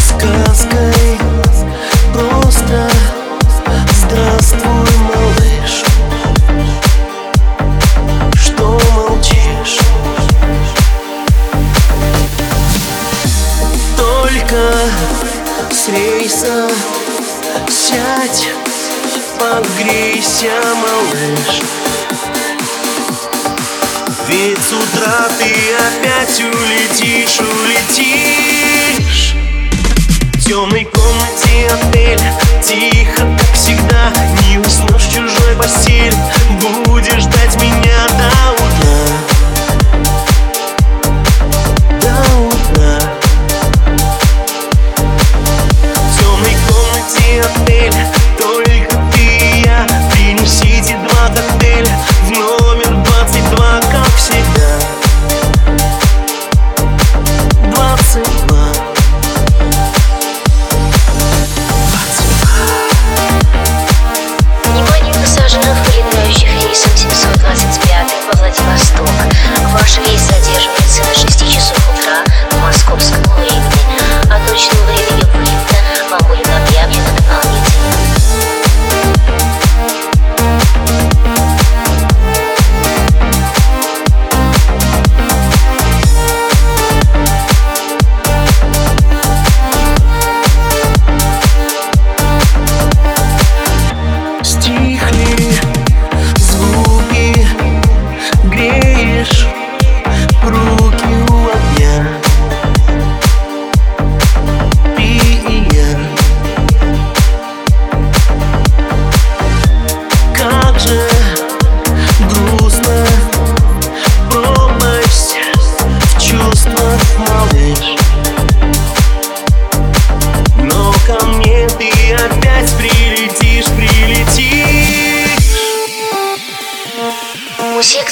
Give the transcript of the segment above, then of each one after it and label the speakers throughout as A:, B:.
A: сказкой Просто здравствуй, малыш Что молчишь? Только с рейса сядь Погрейся, малыш утра ты опять улетишь, улетишь. В темной комнате отеля Тихо, как всегда. Не уснешь в чужой постель Будешь ждать меня до утра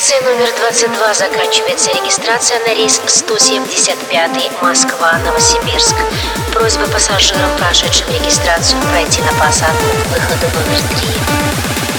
B: секции номер 22 заканчивается регистрация на рейс 175 Москва-Новосибирск. Просьба пассажирам, прошедшим регистрацию, пройти на посадку к выходу номер 3.